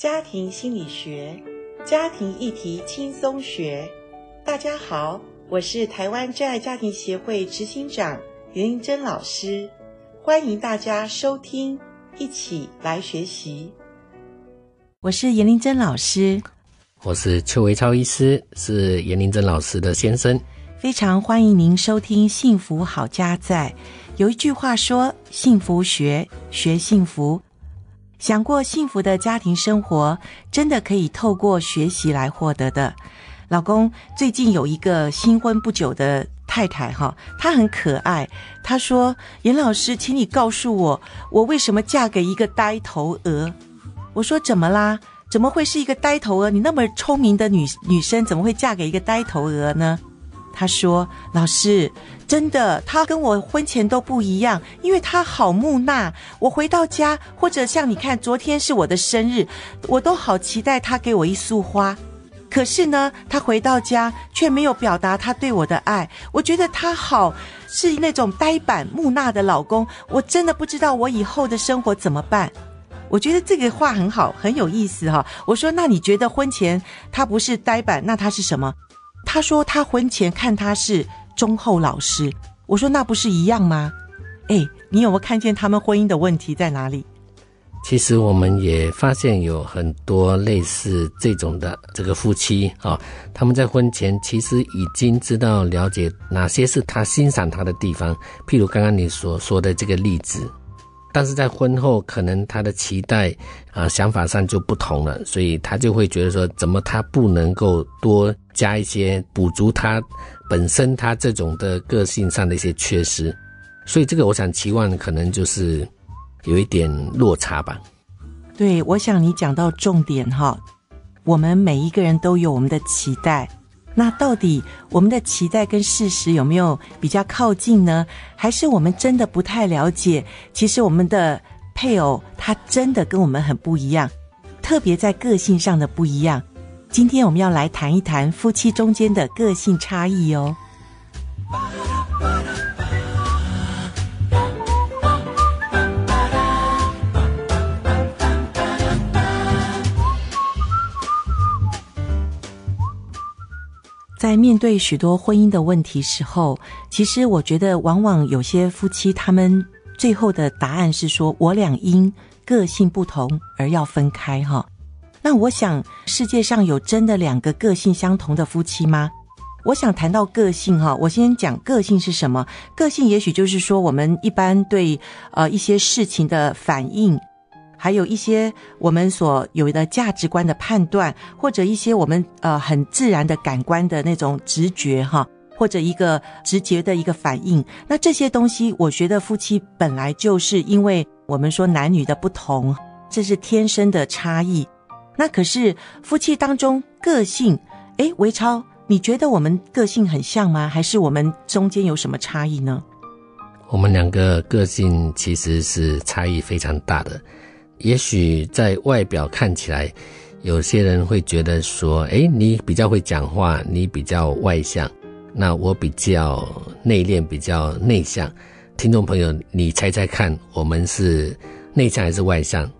家庭心理学，家庭议题轻松学。大家好，我是台湾真爱家庭协会执行长严玲珍老师，欢迎大家收听，一起来学习。我是严玲珍老师，我是邱维超医师，是严玲珍老师的先生。非常欢迎您收听《幸福好家在》。有一句话说：“幸福学，学幸福。”想过幸福的家庭生活，真的可以透过学习来获得的。老公最近有一个新婚不久的太太，哈，她很可爱。她说：“严老师，请你告诉我，我为什么嫁给一个呆头鹅？”我说：“怎么啦？怎么会是一个呆头鹅？你那么聪明的女女生，怎么会嫁给一个呆头鹅呢？”她说：“老师。”真的，他跟我婚前都不一样，因为他好木讷。我回到家，或者像你看，昨天是我的生日，我都好期待他给我一束花。可是呢，他回到家却没有表达他对我的爱。我觉得他好是那种呆板木讷的老公，我真的不知道我以后的生活怎么办。我觉得这个话很好，很有意思哈。我说，那你觉得婚前他不是呆板，那他是什么？他说他婚前看他是。忠厚老实，我说那不是一样吗？哎，你有没有看见他们婚姻的问题在哪里？其实我们也发现有很多类似这种的这个夫妻啊、他们在婚前其实已经知道了解哪些是他欣赏他的地方，譬如刚刚你所说的这个例子。但是在婚后，可能他的期待啊、想法上就不同了，所以他就会觉得说，怎么他不能够多加一些补足他本身他这种的个性上的一些缺失，所以这个我想期望可能就是有一点落差吧。对，我想你讲到重点哈，我们每一个人都有我们的期待。那到底我们的期待跟事实有没有比较靠近呢？还是我们真的不太了解？其实我们的配偶他真的跟我们很不一样，特别在个性上的不一样。今天我们要来谈一谈夫妻中间的个性差异哦。在面对许多婚姻的问题时候，其实我觉得往往有些夫妻他们最后的答案是说，我俩因个性不同而要分开哈。那我想世界上有真的两个个性相同的夫妻吗？我想谈到个性哈，我先讲个性是什么？个性也许就是说我们一般对呃一些事情的反应。还有一些我们所有的价值观的判断，或者一些我们呃很自然的感官的那种直觉哈，或者一个直觉的一个反应。那这些东西，我觉得夫妻本来就是因为我们说男女的不同，这是天生的差异。那可是夫妻当中个性，诶，维超，你觉得我们个性很像吗？还是我们中间有什么差异呢？我们两个个性其实是差异非常大的。也许在外表看起来，有些人会觉得说：“诶，你比较会讲话，你比较外向，那我比较内敛，比较内向。”听众朋友，你猜猜看，我们是内向还是外向？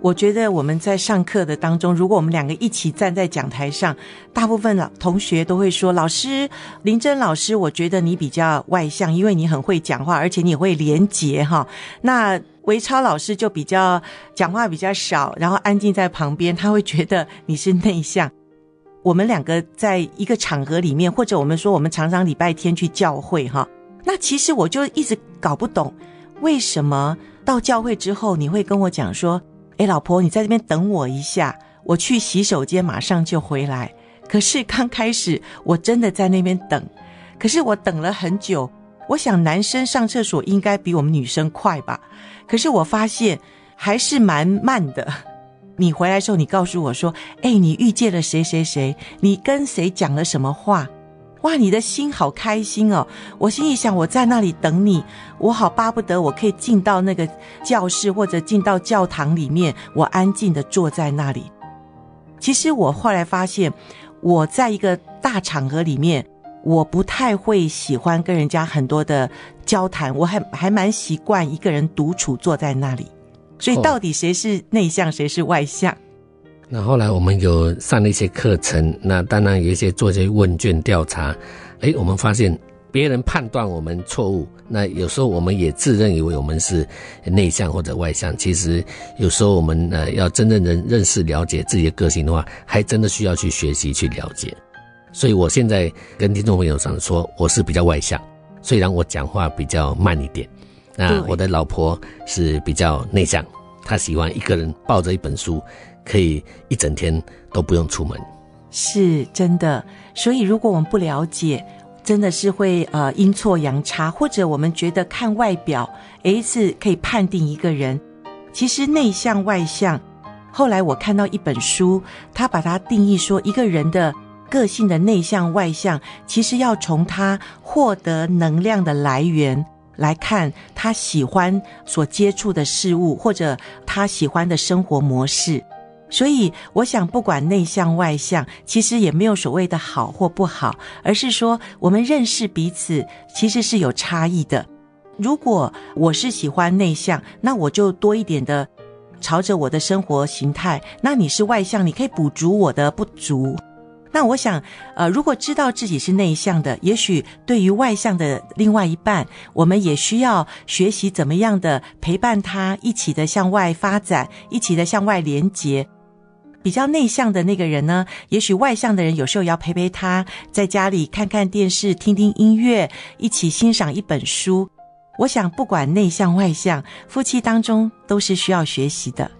我觉得我们在上课的当中，如果我们两个一起站在讲台上，大部分老同学都会说：“老师，林珍老师，我觉得你比较外向，因为你很会讲话，而且你会连结哈。”那维超老师就比较讲话比较少，然后安静在旁边，他会觉得你是内向。我们两个在一个场合里面，或者我们说我们常常礼拜天去教会哈，那其实我就一直搞不懂，为什么到教会之后你会跟我讲说，诶，老婆，你在这边等我一下，我去洗手间马上就回来。可是刚开始我真的在那边等，可是我等了很久。我想男生上厕所应该比我们女生快吧，可是我发现还是蛮慢的。你回来的时候，你告诉我说：“哎，你遇见了谁谁谁？你跟谁讲了什么话？哇，你的心好开心哦！”我心里想，我在那里等你，我好巴不得我可以进到那个教室或者进到教堂里面，我安静的坐在那里。其实我后来发现，我在一个大场合里面。我不太会喜欢跟人家很多的交谈，我还还蛮习惯一个人独处坐在那里。所以到底谁是内向，谁是外向？那后来我们有上了一些课程，那当然有一些做一些问卷调查，哎，我们发现别人判断我们错误，那有时候我们也自认以为我们是内向或者外向，其实有时候我们呃要真正的认识了解自己的个性的话，还真的需要去学习去了解。所以我现在跟听众朋友常说，我是比较外向，虽然我讲话比较慢一点。那我的老婆是比较内向，她喜欢一个人抱着一本书。可以一整天都不用出门，是真的。所以，如果我们不了解，真的是会呃阴错阳差，或者我们觉得看外表，诶，是可以判定一个人。其实内向外向，后来我看到一本书，他把它定义说，一个人的个性的内向外向，其实要从他获得能量的来源来看，他喜欢所接触的事物，或者他喜欢的生活模式。所以，我想，不管内向外向，其实也没有所谓的好或不好，而是说，我们认识彼此其实是有差异的。如果我是喜欢内向，那我就多一点的朝着我的生活形态；那你是外向，你可以补足我的不足。那我想，呃，如果知道自己是内向的，也许对于外向的另外一半，我们也需要学习怎么样的陪伴他，一起的向外发展，一起的向外连接。比较内向的那个人呢，也许外向的人有时候要陪陪他，在家里看看电视、听听音乐，一起欣赏一本书。我想，不管内向外向，夫妻当中都是需要学习的。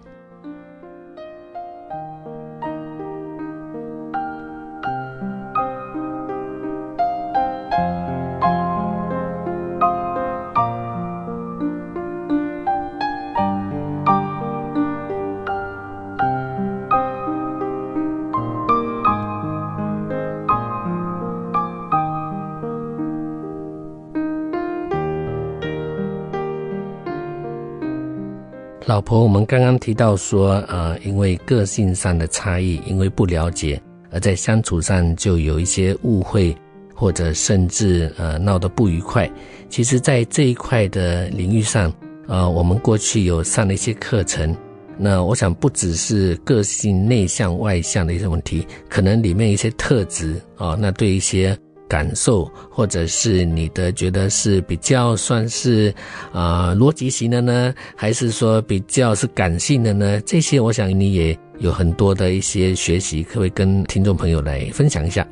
老婆，我们刚刚提到说，呃，因为个性上的差异，因为不了解，而在相处上就有一些误会，或者甚至呃闹得不愉快。其实，在这一块的领域上，呃，我们过去有上了一些课程。那我想，不只是个性内向外向的一些问题，可能里面一些特质啊，那对一些。感受，或者是你的觉得是比较算是啊、呃、逻辑型的呢，还是说比较是感性的呢？这些我想你也有很多的一些学习，可不可以跟听众朋友来分享一下？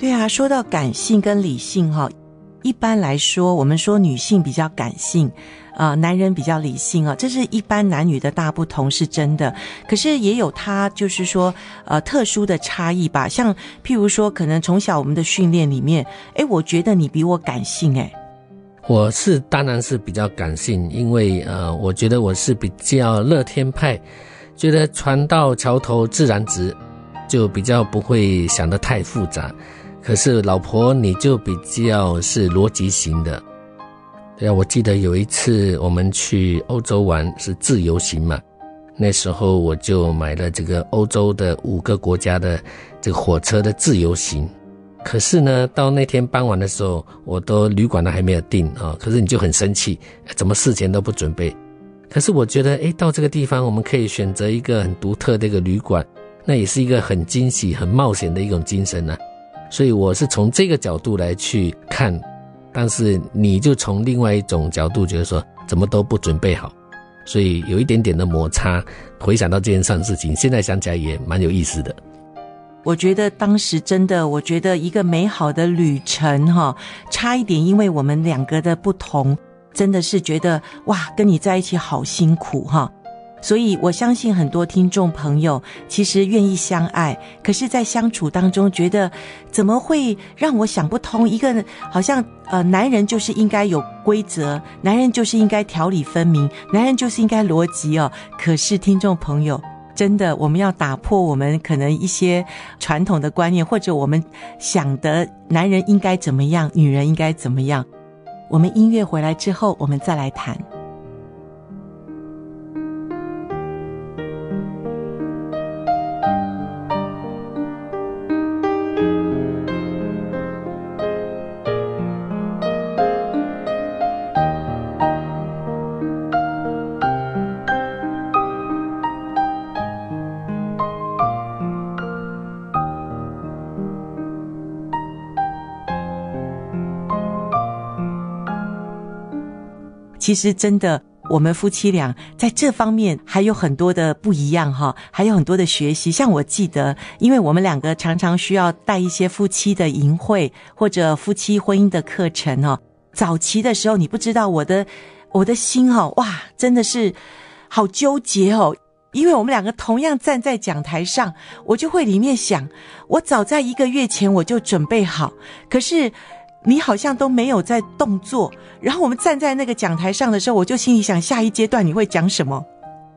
对啊，说到感性跟理性哈，一般来说，我们说女性比较感性。啊、男人比较理性啊，这是一般男女的大不同，是真的。可是也有他就是说，呃，特殊的差异吧。像譬如说，可能从小我们的训练里面，诶，我觉得你比我感性，诶。我是当然是比较感性，因为呃，我觉得我是比较乐天派，觉得船到桥头自然直，就比较不会想得太复杂。可是老婆，你就比较是逻辑型的。对啊，我记得有一次我们去欧洲玩是自由行嘛，那时候我就买了这个欧洲的五个国家的这个火车的自由行。可是呢，到那天傍晚的时候，我都旅馆都还没有订啊，可是你就很生气，怎么事前都不准备？可是我觉得，诶，到这个地方我们可以选择一个很独特的一个旅馆，那也是一个很惊喜、很冒险的一种精神呢。所以我是从这个角度来去看。但是你就从另外一种角度觉得说，怎么都不准备好，所以有一点点的摩擦。回想到这件事情，现在想起来也蛮有意思的。我觉得当时真的，我觉得一个美好的旅程哈，差一点，因为我们两个的不同，真的是觉得哇，跟你在一起好辛苦哈。所以，我相信很多听众朋友其实愿意相爱，可是，在相处当中，觉得怎么会让我想不通？一个好像呃，男人就是应该有规则，男人就是应该条理分明，男人就是应该逻辑哦。可是，听众朋友，真的，我们要打破我们可能一些传统的观念，或者我们想的男人应该怎么样，女人应该怎么样。我们音乐回来之后，我们再来谈。其实真的。我们夫妻俩在这方面还有很多的不一样哈，还有很多的学习。像我记得，因为我们两个常常需要带一些夫妻的淫会或者夫妻婚姻的课程哦。早期的时候，你不知道我的我的心哈，哇，真的是好纠结哦。因为我们两个同样站在讲台上，我就会里面想，我早在一个月前我就准备好，可是。你好像都没有在动作，然后我们站在那个讲台上的时候，我就心里想，下一阶段你会讲什么？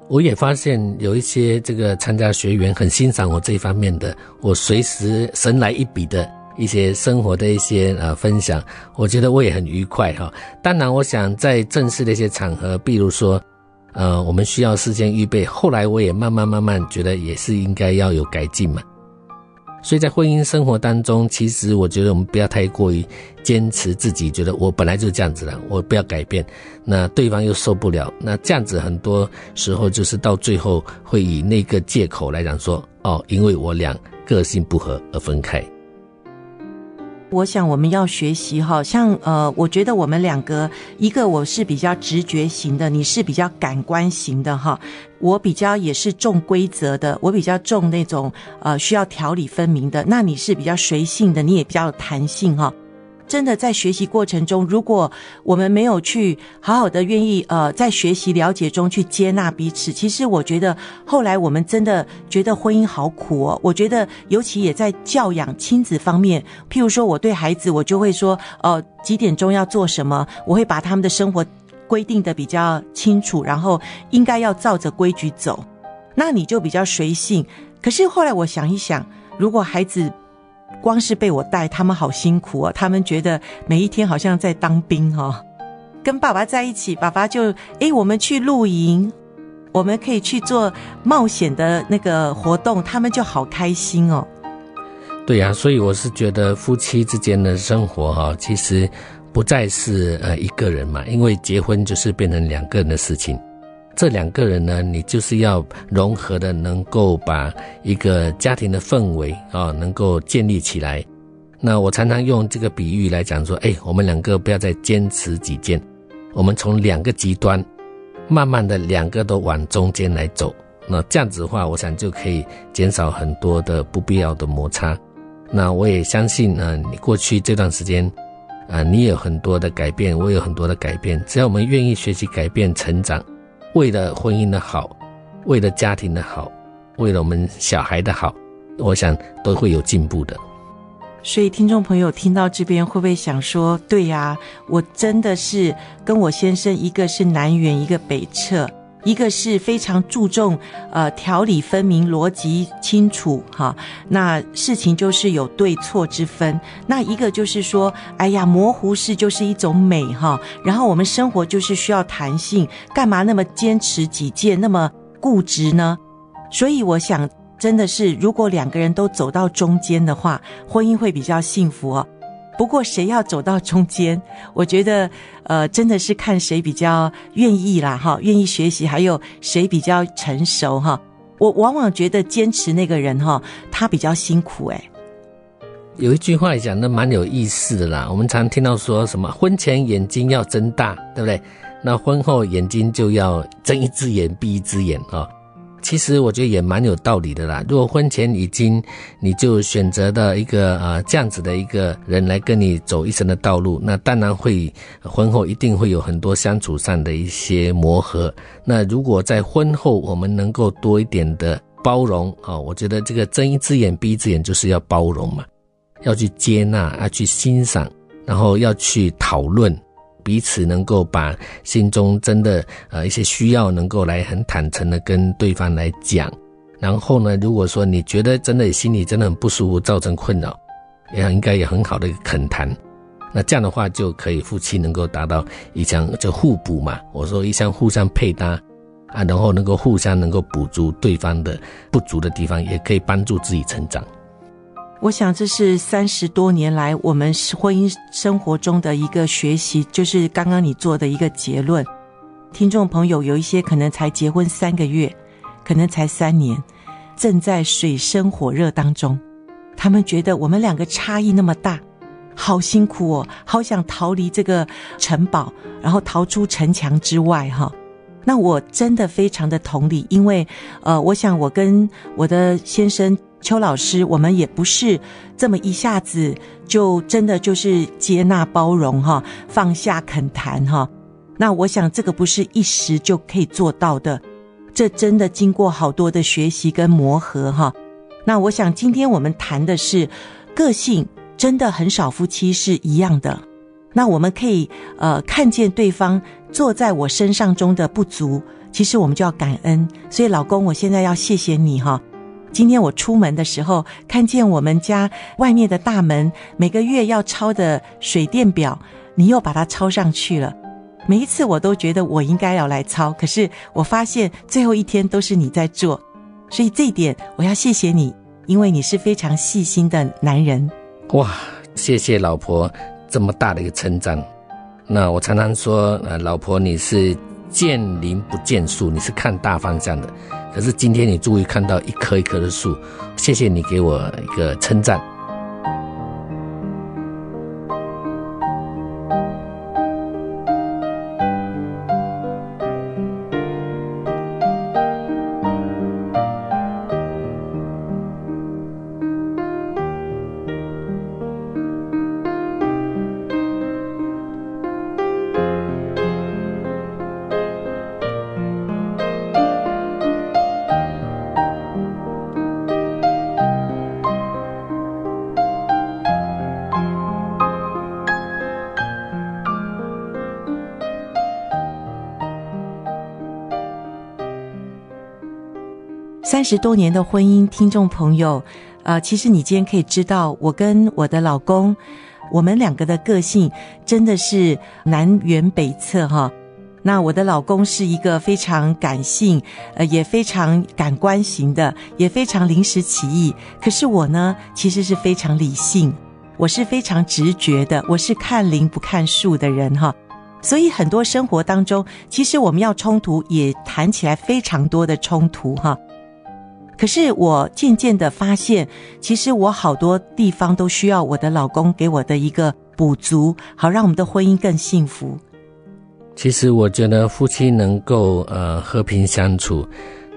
我也发现有一些这个参加学员很欣赏我这一方面的，我随时神来一笔的一些生活的一些呃分享，我觉得我也很愉快哈。当然，我想在正式的一些场合，比如说呃，我们需要事先预备，后来我也慢慢慢慢觉得也是应该要有改进嘛。所以在婚姻生活当中，其实我觉得我们不要太过于坚持自己，觉得我本来就是这样子的，我不要改变，那对方又受不了，那这样子很多时候就是到最后会以那个借口来讲说，哦，因为我俩个性不合而分开。我想我们要学习哈，像呃，我觉得我们两个，一个我是比较直觉型的，你是比较感官型的哈，我比较也是重规则的，我比较重那种呃需要条理分明的，那你是比较随性的，你也比较有弹性哈。真的在学习过程中，如果我们没有去好好的愿意呃，在学习了解中去接纳彼此，其实我觉得后来我们真的觉得婚姻好苦哦。我觉得尤其也在教养亲子方面，譬如说我对孩子，我就会说，呃，几点钟要做什么，我会把他们的生活规定的比较清楚，然后应该要照着规矩走。那你就比较随性。可是后来我想一想，如果孩子。光是被我带，他们好辛苦哦。他们觉得每一天好像在当兵哦。跟爸爸在一起，爸爸就诶，我们去露营，我们可以去做冒险的那个活动，他们就好开心哦。对呀，所以我是觉得夫妻之间的生活哈，其实不再是呃一个人嘛，因为结婚就是变成两个人的事情。这两个人呢，你就是要融合的，能够把一个家庭的氛围啊，能够建立起来。那我常常用这个比喻来讲说，哎，我们两个不要再坚持己见，我们从两个极端，慢慢的两个都往中间来走。那这样子的话，我想就可以减少很多的不必要的摩擦。那我也相信呢，你过去这段时间，啊，你有很多的改变，我有很多的改变。只要我们愿意学习改变、成长。为了婚姻的好，为了家庭的好，为了我们小孩的好，我想都会有进步的。所以，听众朋友听到这边，会不会想说：对呀，我真的是跟我先生，一个是南辕，一个北辙。一个是非常注重呃条理分明、逻辑清楚哈，那事情就是有对错之分。那一个就是说，哎呀，模糊是就是一种美哈。然后我们生活就是需要弹性，干嘛那么坚持己见，那么固执呢？所以我想，真的是如果两个人都走到中间的话，婚姻会比较幸福哦。不过，谁要走到中间？我觉得，呃，真的是看谁比较愿意啦，哈，愿意学习，还有谁比较成熟，哈。我往往觉得坚持那个人，哈，他比较辛苦，诶。有一句话讲的蛮有意思的啦，我们常听到说什么，婚前眼睛要睁大，对不对？那婚后眼睛就要睁一只眼闭一只眼啊。其实我觉得也蛮有道理的啦。如果婚前已经你就选择的一个啊这样子的一个人来跟你走一生的道路，那当然会婚后一定会有很多相处上的一些磨合。那如果在婚后我们能够多一点的包容啊，我觉得这个睁一只眼闭一只眼就是要包容嘛，要去接纳，要去欣赏，然后要去讨论。彼此能够把心中真的呃一些需要能够来很坦诚的跟对方来讲，然后呢，如果说你觉得真的心里真的很不舒服，造成困扰，也应该有很好的一个恳谈，那这样的话就可以夫妻能够达到一项就互补嘛，我说一项互相配搭啊，然后能够互相能够补足对方的不足的地方，也可以帮助自己成长。我想这是三十多年来我们婚姻生活中的一个学习，就是刚刚你做的一个结论。听众朋友有一些可能才结婚三个月，可能才三年，正在水深火热当中。他们觉得我们两个差异那么大，好辛苦哦，好想逃离这个城堡，然后逃出城墙之外哈。那我真的非常的同理，因为呃，我想我跟我的先生邱老师，我们也不是这么一下子就真的就是接纳包容哈，放下肯谈哈。那我想这个不是一时就可以做到的，这真的经过好多的学习跟磨合哈。那我想今天我们谈的是个性。真的很少夫妻是一样的。那我们可以呃看见对方做在我身上中的不足，其实我们就要感恩。所以老公，我现在要谢谢你哈。今天我出门的时候，看见我们家外面的大门每个月要抄的水电表，你又把它抄上去了。每一次我都觉得我应该要来抄，可是我发现最后一天都是你在做，所以这一点我要谢谢你，因为你是非常细心的男人。哇，谢谢老婆这么大的一个称赞。那我常常说，呃，老婆你是见林不见树，你是看大方向的。可是今天你终于看到一棵一棵的树，谢谢你给我一个称赞。三十多年的婚姻，听众朋友，呃，其实你今天可以知道，我跟我的老公，我们两个的个性真的是南辕北辙哈。那我的老公是一个非常感性，呃，也非常感官型的，也非常临时起意。可是我呢，其实是非常理性，我是非常直觉的，我是看林不看树的人哈。所以很多生活当中，其实我们要冲突，也谈起来非常多的冲突哈。可是我渐渐的发现，其实我好多地方都需要我的老公给我的一个补足，好让我们的婚姻更幸福。其实我觉得夫妻能够呃和平相处，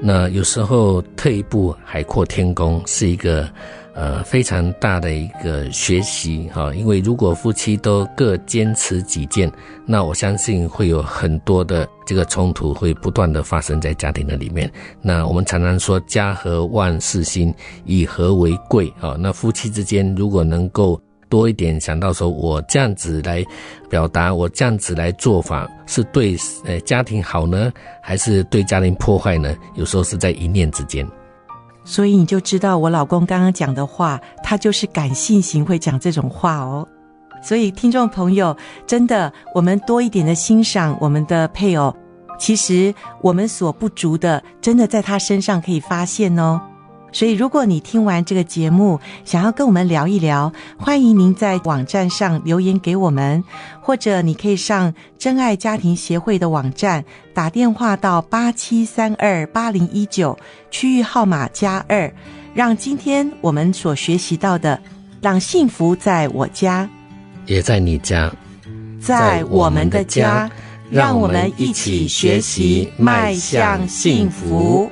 那有时候退一步海阔天空是一个。呃，非常大的一个学习哈，因为如果夫妻都各坚持己见，那我相信会有很多的这个冲突会不断的发生在家庭的里面。那我们常常说家和万事兴，以和为贵啊。那夫妻之间如果能够多一点想到说，我这样子来表达，我这样子来做法是对呃家庭好呢，还是对家庭破坏呢？有时候是在一念之间。所以你就知道我老公刚刚讲的话，他就是感性型会讲这种话哦。所以听众朋友，真的，我们多一点的欣赏我们的配偶，其实我们所不足的，真的在他身上可以发现哦。所以，如果你听完这个节目，想要跟我们聊一聊，欢迎您在网站上留言给我们，或者你可以上真爱家庭协会的网站，打电话到八七三二八零一九，区域号码加二，让今天我们所学习到的，让幸福在我家，也在你家，在我们的家，让我们一起学习迈向幸福。